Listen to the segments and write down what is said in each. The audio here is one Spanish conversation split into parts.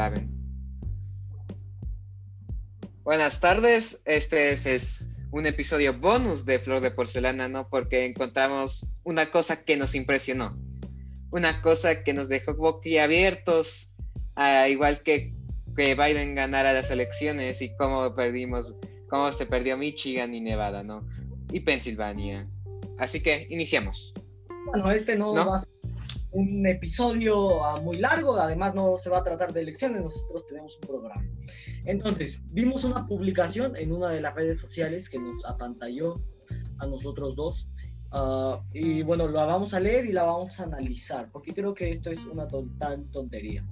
graben. Buenas tardes, este es, un episodio bonus de Flor de Porcelana, ¿no? Porque encontramos una cosa que nos impresionó, una cosa que nos dejó boquiabiertos, a, igual que que Biden ganara las elecciones y cómo perdimos, cómo se perdió Michigan y Nevada, ¿no? Y Pensilvania. Así que iniciamos. Bueno, este no, va a ser un episodio ah, muy largo, además no se va a tratar de elecciones, nosotros tenemos un programa. Entonces, vimos una publicación en una de las redes sociales que nos apantalló a nosotros dos. Ah, y bueno, la vamos a leer y la vamos a analizar, porque creo que esto es una total tontería.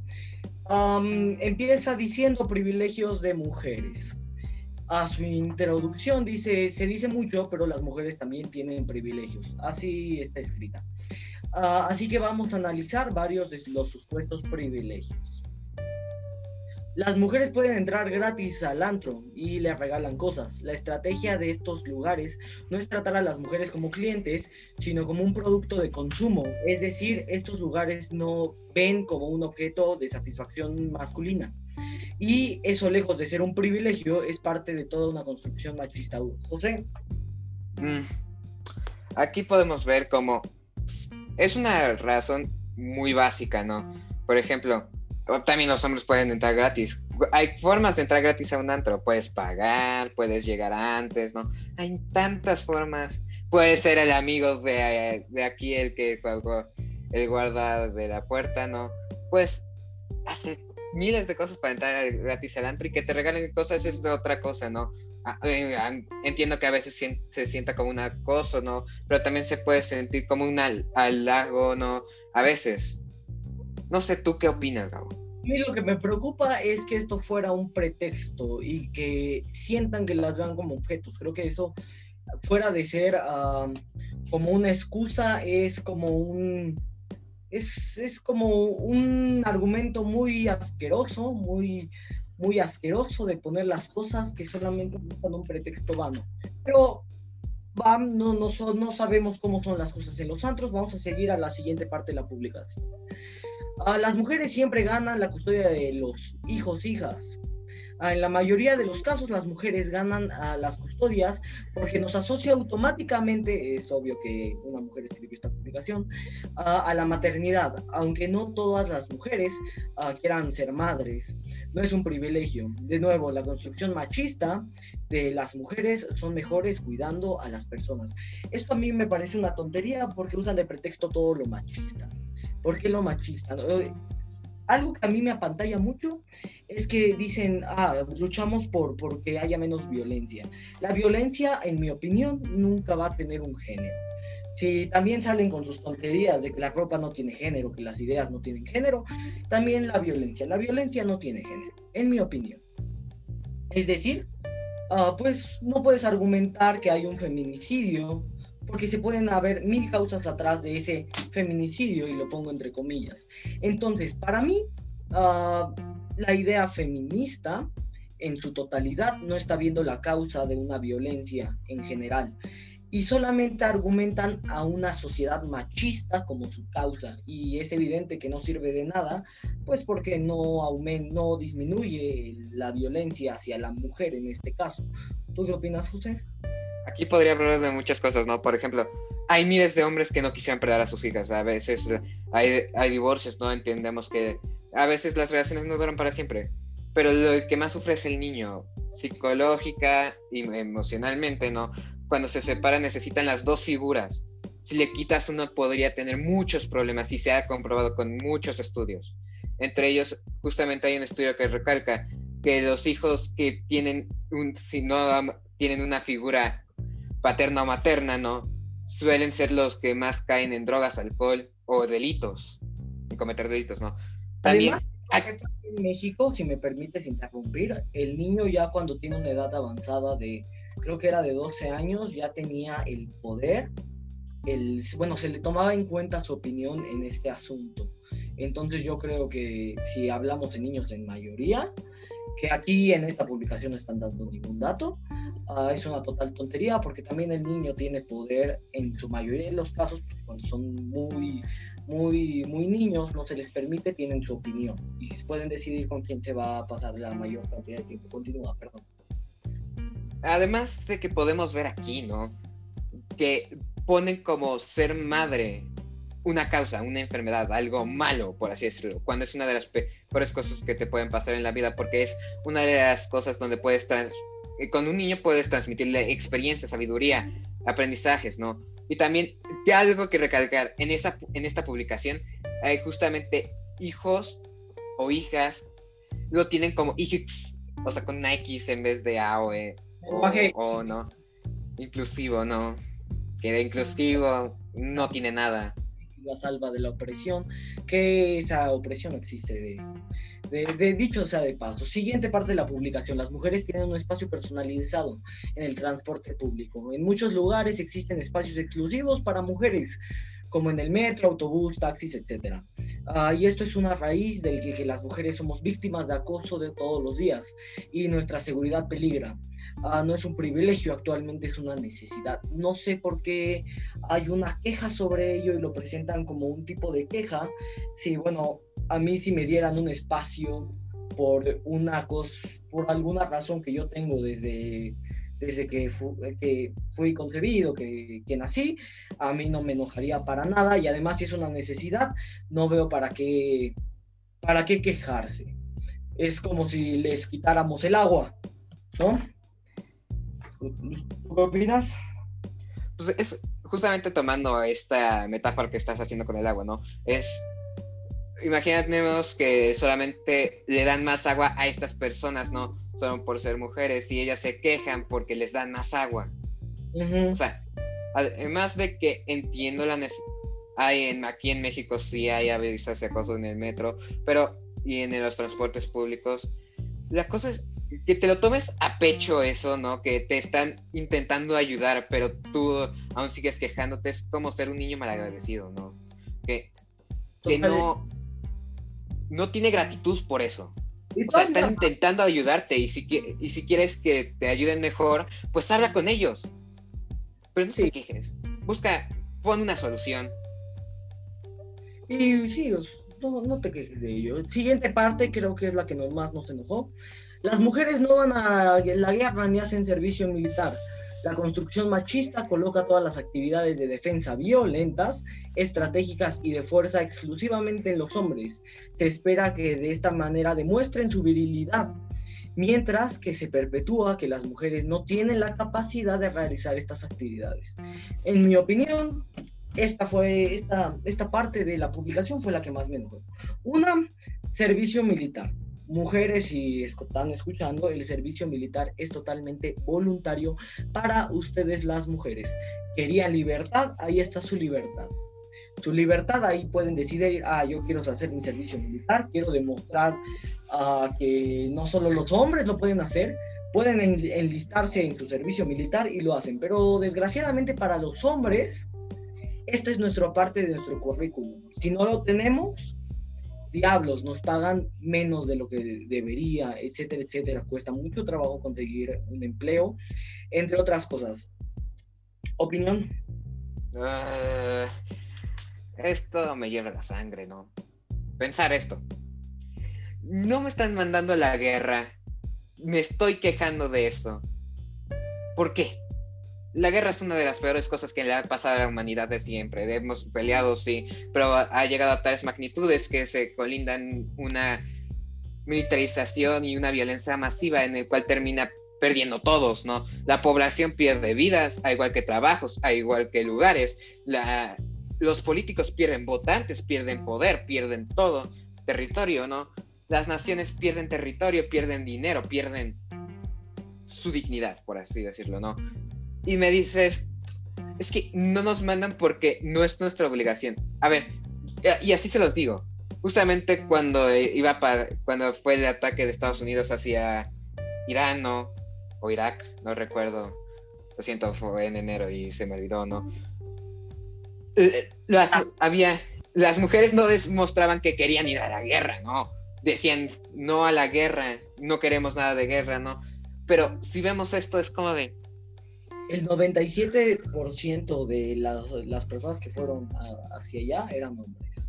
empieza diciendo privilegios de mujeres. A su introducción dice, se dice mucho, pero las mujeres también tienen privilegios. Así está escrita. Ah, así que vamos a analizar varios de los supuestos privilegios. Las mujeres pueden entrar gratis al antro y les regalan cosas. La estrategia de estos lugares no es tratar a las mujeres como clientes, sino como un producto de consumo. Es decir, estos lugares no ven como un objeto de satisfacción masculina. Y eso, lejos de ser un privilegio, es parte de toda una construcción machista. José. Mm. Aquí podemos ver cómo es una razón muy básica, ¿no? Por ejemplo, también los hombres pueden entrar gratis. Hay formas de entrar gratis a un antro. Puedes pagar, puedes llegar antes, ¿no? Hay tantas formas. Puedes ser el amigo de, aquí, el que el guarda de la puerta, ¿no? Puedes hacer miles de cosas para entrar gratis al antro y que te regalen cosas es otra cosa, ¿no? Ah, eh, entiendo que a veces se sienta como un acoso, ¿no? Pero también se puede sentir como un halago, ¿no? A veces. No sé, ¿tú qué opinas, Gabo? mí lo que me preocupa es que esto fuera un pretexto y que sientan que las vean como objetos. Creo que eso, fuera de ser como una excusa, es como un... Es, es, como un argumento muy asqueroso, muy, muy asqueroso de poner las cosas que solamente buscan un pretexto vano. Pero no, no, no sabemos cómo son las cosas en los antros, vamos a seguir a la siguiente parte de la publicación las mujeres siempre ganan la custodia de los hijos, hijas. En la mayoría de los casos las mujeres ganan a las custodias porque nos asocia automáticamente, es obvio que una mujer escribió esta publicación, a la maternidad, aunque no todas las mujeres quieran ser madres. No es un privilegio. De nuevo, la construcción machista de las mujeres son mejores cuidando a las personas. Esto a mí me parece una tontería porque usan de pretexto todo lo machista. ¿Por qué lo machista? Algo que a mí me apantalla mucho es que dicen, ah, luchamos por porque haya menos violencia. La violencia, en mi opinión, nunca va a tener un género. Si también salen con sus tonterías de que la ropa no tiene género, que las ideas no tienen género, también la violencia. La violencia no tiene género, en mi opinión. Es decir, ah, pues no puedes argumentar que hay un feminicidio porque se pueden haber mil causas atrás de ese feminicidio, y lo pongo entre comillas. Entonces, para mí, ah, la idea feminista en su totalidad no está viendo la causa de una violencia en general y solamente argumentan a una sociedad machista como su causa y es evidente que no sirve de nada pues porque no aumenta, no disminuye la violencia hacia la mujer en este caso. ¿Tú qué opinas, José? Aquí podría hablar de muchas cosas, ¿no? Por ejemplo, hay miles de hombres que no quisieran perder a sus hijas. A veces eh, hay, hay divorcios, ¿no? Entendemos que a veces las relaciones no duran para siempre. Pero lo que más sufre es el niño, psicológica y emocionalmente, ¿no? Cuando se separan necesitan las dos figuras. Si le quitas uno podría tener muchos problemas y se ha comprobado con muchos estudios. Entre ellos, justamente hay un estudio que recalca que los hijos que tienen un, si no tienen una figura paterna o materna, ¿no? Suelen ser los que más caen en drogas, alcohol o delitos, en cometer delitos, ¿no? También... en México, si me permites interrumpir, el niño ya cuando tiene una edad avanzada de, creo que era de 12 años, ya tenía el poder, el, bueno, se le tomaba en cuenta su opinión en este asunto. Entonces yo creo que si hablamos de niños en mayoría, que aquí en esta publicación no están dando ningún dato, Ah, es una total tontería porque también el niño tiene poder en su mayoría de los casos, cuando son muy muy, muy niños, no se les permite, tienen su opinión. Y pueden decidir con quién se va a pasar la mayor cantidad de tiempo. Continúa, perdón. Además de que podemos ver aquí, ¿no? Que ponen como ser madre una causa, una enfermedad, algo malo, por así decirlo, cuando es una de las peores cosas que te pueden pasar en la vida, porque es una de las cosas donde puedes, trans eh, con un niño puedes transmitirle experiencia, sabiduría, aprendizajes, ¿no? Y también algo que recalcar, en, esa, en esta publicación hay justamente hijos o hijas lo tienen como hijos, o sea, con una X en vez de A o E, o, no. Inclusivo, no. Que inclusivo no tiene nada. La salva de la opresión, que esa opresión existe de, de, dicho sea de paso, siguiente parte de la publicación. Las mujeres tienen un espacio personalizado en el transporte público. En muchos lugares existen espacios exclusivos para mujeres, como en el metro, autobús, taxis, etc. Ah, y esto es una raíz del que, que, las mujeres somos víctimas de acoso de todos los días y nuestra seguridad peligra. Ah, no es un privilegio, actualmente es una necesidad. No sé por qué hay una queja sobre ello y lo presentan como un tipo de queja. Sí, bueno, a mí si me dieran un espacio por una cosa, por alguna razón que yo tengo desde, desde que, que fui concebido, que, que, nací, a mí no me enojaría para nada y además si es una necesidad, no veo para qué, para qué quejarse. Es como si les quitáramos el agua, ¿no? ¿Qué opinas? Pues es justamente tomando esta metáfora que estás haciendo con el agua, ¿no? Es imaginemos que solamente le dan más agua a estas personas, ¿no? Solo por ser mujeres y ellas se quejan porque les dan más agua. O sea, además de que entiendo la necesidad, hay en, aquí en México sí hay avisas de acoso en el metro, pero y en los transportes públicos, la cosa es que te lo tomes a pecho eso, ¿no? Que te están intentando ayudar, pero tú aún sigues quejándote, es como ser un niño malagradecido, ¿no? Que, que no no tiene gratitud por eso. O sea, están intentando ayudarte y si, y si quieres que te ayuden mejor, pues habla con ellos. Pero no te quejes. Busca, pon una solución. Y sí, no, no te quejes de ello. Siguiente parte, creo que es la que más nos enojó. Las mujeres no van a la guerra ni hacen servicio militar. La construcción machista coloca todas las actividades de defensa violentas, estratégicas y de fuerza exclusivamente en los hombres. Se espera que de esta manera demuestren su virilidad, mientras que se perpetúa que las mujeres no tienen la capacidad de realizar estas actividades. En mi opinión, esta fue esta, esta parte de la publicación fue la que más me enojó. Una, servicio militar mujeres, si están escuchando, el servicio militar es totalmente voluntario para ustedes las mujeres. Querían libertad, ahí está su libertad. Su libertad, ahí pueden decidir, ah, yo quiero hacer mi servicio militar, quiero demostrar ah, que no solo los hombres lo pueden hacer, pueden enlistarse en su servicio militar y lo hacen. Pero desgraciadamente para los hombres, esta es nuestra parte de nuestro currículum. Si no lo tenemos, diablos, nos pagan menos de lo que debería, etcétera, etcétera. Cuesta mucho trabajo conseguir un empleo, entre otras cosas. ¿Opinión? Ah, esto me lleva la sangre, ¿no? Pensar esto. No me están mandando a la guerra. Me estoy quejando de eso. ¿Por qué? La guerra es una de las peores cosas que le ha pasado a la humanidad de siempre. Hemos peleado, sí, pero ha llegado a tales magnitudes que se colindan una militarización y una violencia masiva en el cual termina perdiendo todos, ¿no? La población pierde vidas, al igual que trabajos, al igual que lugares. los políticos pierden votantes, pierden poder, pierden todo, territorio, ¿no? Las naciones pierden territorio, pierden dinero, pierden su dignidad, por así decirlo, ¿no? Y me dices, es que no nos mandan porque no es nuestra obligación. A ver, y así se los digo. Justamente cuando iba para, cuando fue el ataque de Estados Unidos hacia Irán o Irak, no recuerdo. Lo siento, fue en enero y se me olvidó, ¿no? Eh, las, había, las mujeres no demostraban que querían ir a la guerra, ¿no? Decían no a la guerra, no queremos nada de guerra, ¿no? Pero si vemos esto es como de, el 97% de las, las, personas que fueron hacia allá eran hombres.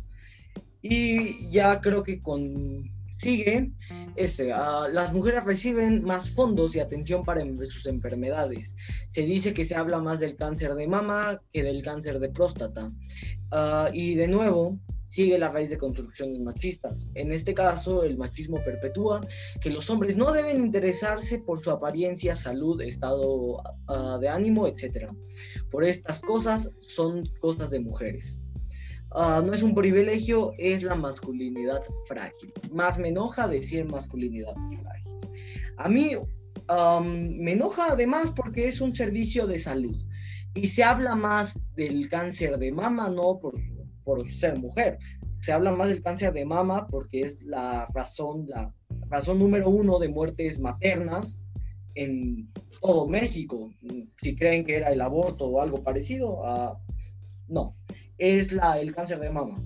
Y ya creo que con sigue ese, las mujeres reciben más fondos y atención para sus enfermedades. Se dice que se habla más del cáncer de mama que del cáncer de próstata. Uh, y de nuevo, sigue la raíz de construcciones machistas. En este caso, el machismo perpetúa que los hombres no deben interesarse por su apariencia, salud, estado uh, de ánimo, etc. Por estas cosas son cosas de mujeres. Ah, no es un privilegio, es la masculinidad frágil. Más me enoja decir masculinidad frágil. A mí me enoja además porque es un servicio de salud y se habla más del cáncer de mama no por, por ser mujer, se habla más del cáncer de mama porque es la razón, la razón número uno de muertes maternas en todo México. Si creen que era el aborto o algo parecido, uh, no es la, el cáncer de mama.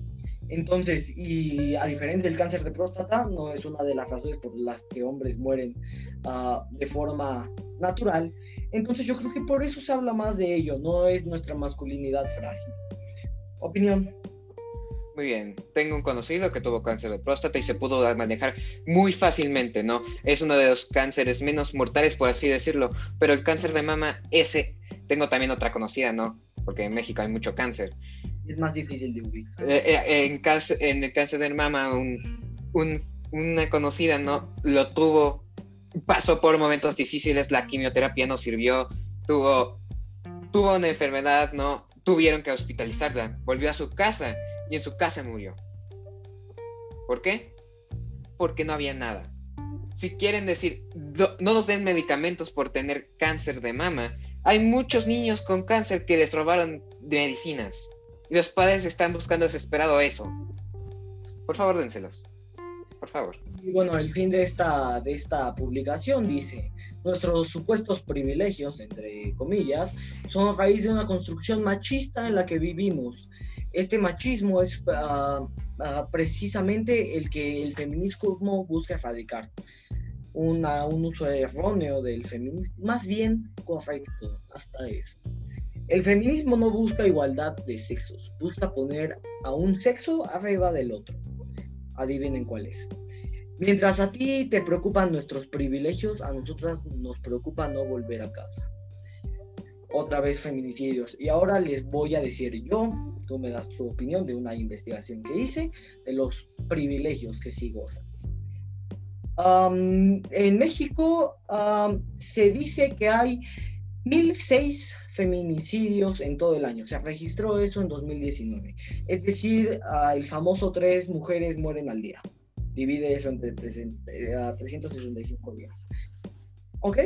Entonces, y a diferencia del cáncer de próstata, no es una de las razones por las que hombres mueren uh, de forma natural. Entonces, yo creo que por eso se habla más de ello, no es nuestra masculinidad frágil. Opinión. Muy bien, tengo un conocido que tuvo cáncer de próstata y se pudo manejar muy fácilmente, ¿no? Es uno de los cánceres menos mortales, por así decirlo, pero el cáncer de mama, ese, tengo también otra conocida, ¿no? Porque en México hay mucho cáncer es más difícil de ubicar. Eh, eh, en, en el cáncer de mama, una conocida no lo tuvo, pasó por momentos difíciles, la quimioterapia no sirvió, tuvo, tuvo una enfermedad, no tuvieron que hospitalizarla, volvió a su casa y en su casa murió. ¿Por qué? Porque no había nada. Si quieren decir, no nos den medicamentos por tener cáncer de mama, hay muchos niños con cáncer que les robaron medicinas. Y los padres están buscando desesperado eso. Por favor, dénselos. Por favor. Y bueno, el fin de esta, de esta publicación dice, nuestros supuestos privilegios, entre comillas, son a raíz de una construcción machista en la que vivimos. Este machismo es uh, uh, precisamente el que el feminismo busca erradicar. Un uso erróneo del feminismo, más bien correcto, hasta eso. El feminismo no busca igualdad de sexos, busca poner a un sexo arriba del otro. Adivinen cuál es. Mientras a ti te preocupan nuestros privilegios, a nosotras nos preocupa no volver a casa. Otra vez feminicidios. Y ahora les voy a decir yo, tú me das tu opinión de una investigación que hice, de los privilegios que sí gozan. en México se dice que hay 1006 feminicidios en todo el año. Se registró eso en 2019. Es decir, el famoso tres mujeres mueren al día. Divide eso entre 365 eh, días. ¿Ok?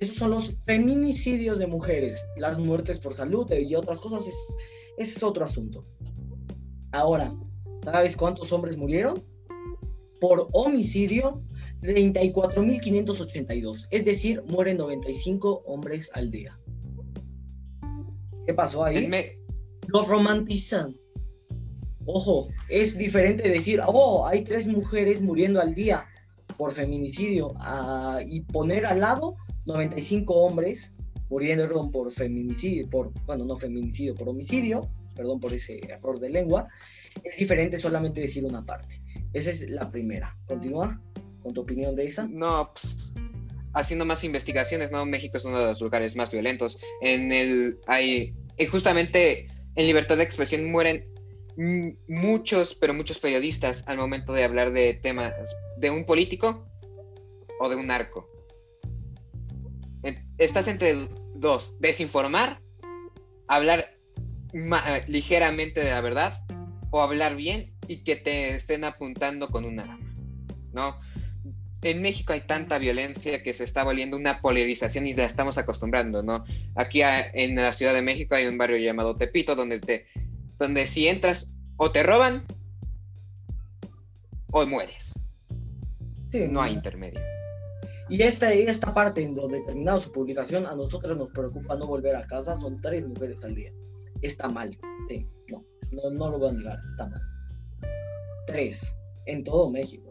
Esos son los feminicidios de mujeres. Las muertes por salud y otras cosas es, es otro asunto. Ahora, ¿sabes cuántos hombres murieron? Por homicidio, 34.582. Es decir, mueren 95 hombres al día. ¿Qué pasó ahí? Lo romantizan. Ojo, es diferente decir, oh, hay tres mujeres muriendo al día por feminicidio ah, y poner al lado 95 hombres muriendo por feminicidio, por, bueno, no feminicidio, por homicidio, perdón por ese error de lengua, es diferente solamente decir una parte. Esa es la primera. Continúa con tu opinión de esa. No, pues, haciendo más investigaciones, ¿no? México es uno de los lugares más violentos. En el hay justamente en libertad de expresión mueren muchos, pero muchos periodistas al momento de hablar de temas de un político o de un narco. Estás entre dos, desinformar, hablar ligeramente de la verdad o hablar bien y que te estén apuntando con un arma, ¿no? en México hay tanta violencia que se está volviendo una polarización y la estamos acostumbrando, ¿no? Aquí en la Ciudad de México hay un barrio llamado Tepito donde te donde si entras o te roban o mueres. Sí, no hay intermedio. Y esta, esta parte en donde terminado su publicación, a nosotros nos preocupa no volver a casa, son tres mujeres al día. Está mal, sí, no, no, no lo voy a negar, está mal. Tres, en todo México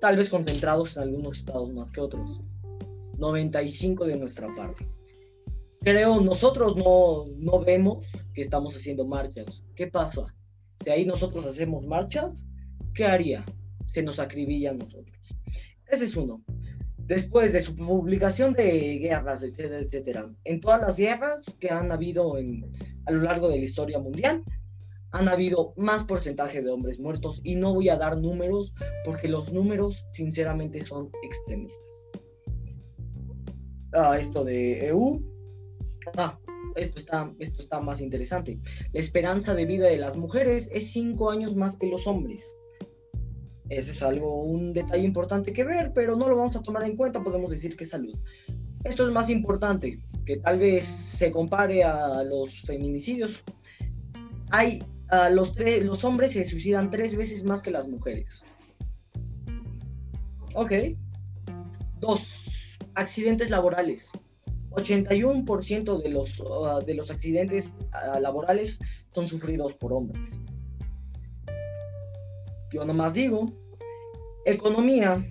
tal vez concentrados en algunos estados más que otros. 95 de nuestra parte. creo nosotros no, no vemos que estamos haciendo marchas. ¿Qué pasa? Si ahí nosotros hacemos marchas, ¿qué haría? Se nos acribilla a nosotros. Ese es uno. Después de su publicación de guerras, etcétera, etcétera, en todas las guerras que han habido en, a lo largo de la historia mundial, han habido más porcentaje de hombres muertos y no voy a dar números porque los números sinceramente son extremistas. Ah, esto de EU. Ah, esto está, esto está más interesante. La esperanza de vida de las mujeres es cinco años más que los hombres. Ese es algo, un detalle importante que ver, pero no lo vamos a tomar en cuenta, podemos decir que es salud. Esto es más importante, que tal vez se compare a los feminicidios. Hay, los, los hombres se suicidan tres veces más que las mujeres. Ok. Dos, accidentes laborales. 81% de los, uh, de los accidentes uh, laborales son sufridos por hombres. Yo nomás digo, economía,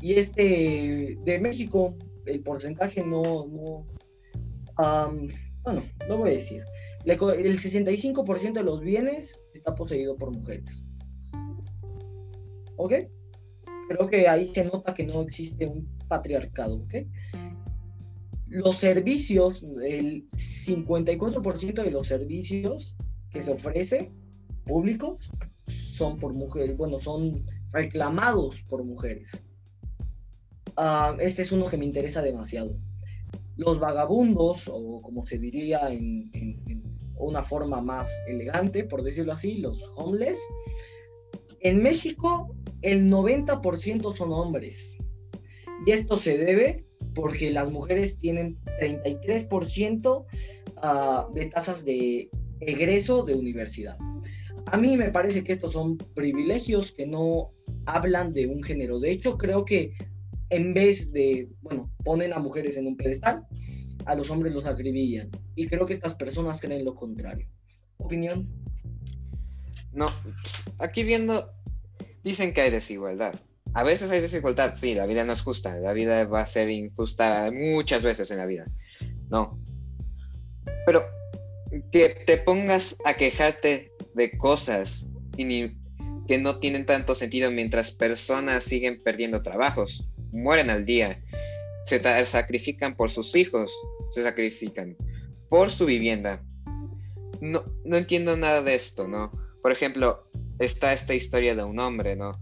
y este de México, el porcentaje no, no bueno, no voy a decir. El 65% de los bienes está poseído por mujeres. ¿Ok? Creo que ahí se nota que no existe un patriarcado, ¿ok? los servicios, el 54% de los servicios que se ofrece públicos son por mujeres, bueno, son reclamados por mujeres. Ah, este es uno que me interesa demasiado. Los vagabundos, o como se diría en, en una forma más elegante, por decirlo así, los homeless, en México el 90% son hombres. Y esto se debe porque las mujeres tienen 33% ah, de tasas de egreso de universidad. A mí me parece que estos son privilegios que no hablan de un género. De hecho, creo que en vez de, bueno, ponen a mujeres en un pedestal, a los hombres los acribillan. Y creo que estas personas creen lo contrario. ¿Opinión? No, aquí viendo, dicen que hay desigualdad. A veces hay desigualdad, sí, la vida no es justa, la vida va a ser injusta muchas veces en la vida. No. Pero que te pongas a quejarte de cosas que no tienen tanto sentido mientras personas siguen perdiendo trabajos, mueren al día, se sacrifican por sus hijos, se sacrifican por su vivienda. No, no entiendo nada de esto, ¿no? Por ejemplo, está esta historia de un hombre, ¿no?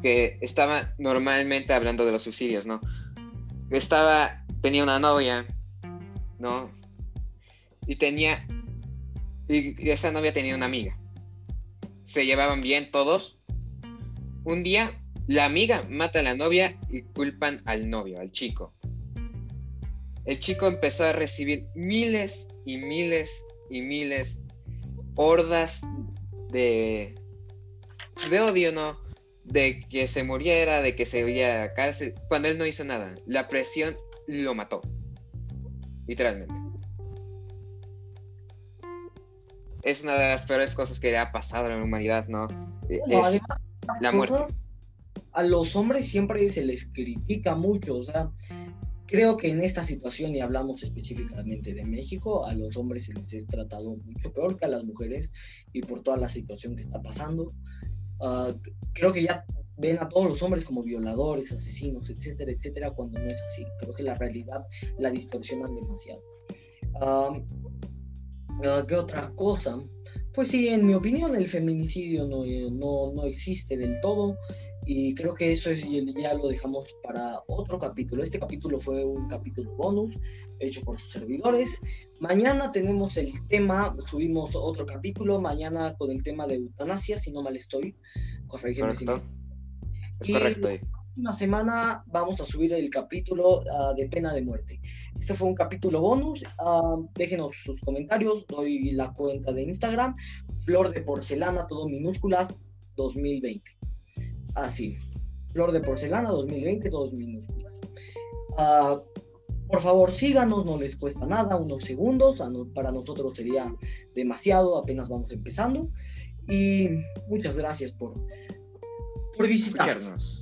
que estaba normalmente hablando de los suicidios, ¿no? Estaba, tenía una novia, ¿no? Y tenía, y esa novia tenía una amiga. Se llevaban bien todos. Un día, la amiga mata a la novia y culpan al novio, al chico. El chico empezó a recibir miles y miles y miles hordas de, de odio, ¿no? de que se muriera, de que se iría a cárcel, cuando él no hizo nada. La presión lo mató. Literalmente. Es una de las peores cosas que le ha pasado a la humanidad, ¿no? es la muerte. A los hombres siempre se les critica mucho, o sea, creo que en esta situación, y hablamos específicamente de México, a los hombres se les ha tratado mucho peor que a las mujeres y por toda la situación que está pasando. Ah, creo que ya ven a todos los hombres como violadores, asesinos, etcétera, etcétera, cuando no es así. Creo que la realidad la distorsionan demasiado. ¿Qué otra cosa? Pues sí, en mi opinión el feminicidio no, no, no existe del todo y creo que eso es, ya lo dejamos para otro capítulo. Este capítulo fue un capítulo bonus hecho por sus servidores. Mañana tenemos el tema, subimos otro capítulo, mañana con el tema de eutanasia, si no mal estoy. Correcto. y correcto. Próxima semana vamos a subir el capítulo ah, de pena de muerte. Este fue un capítulo bonus. Uh, déjenos sus comentarios. Doy la cuenta de Instagram. Flor de porcelana, todo minúsculas, 2020. Así. Flor de porcelana 2020, dos minúsculas. Ah, por favor, síganos, no les cuesta nada, unos segundos. Para nosotros sería demasiado, apenas vamos empezando. Y muchas gracias por, por visitarnos.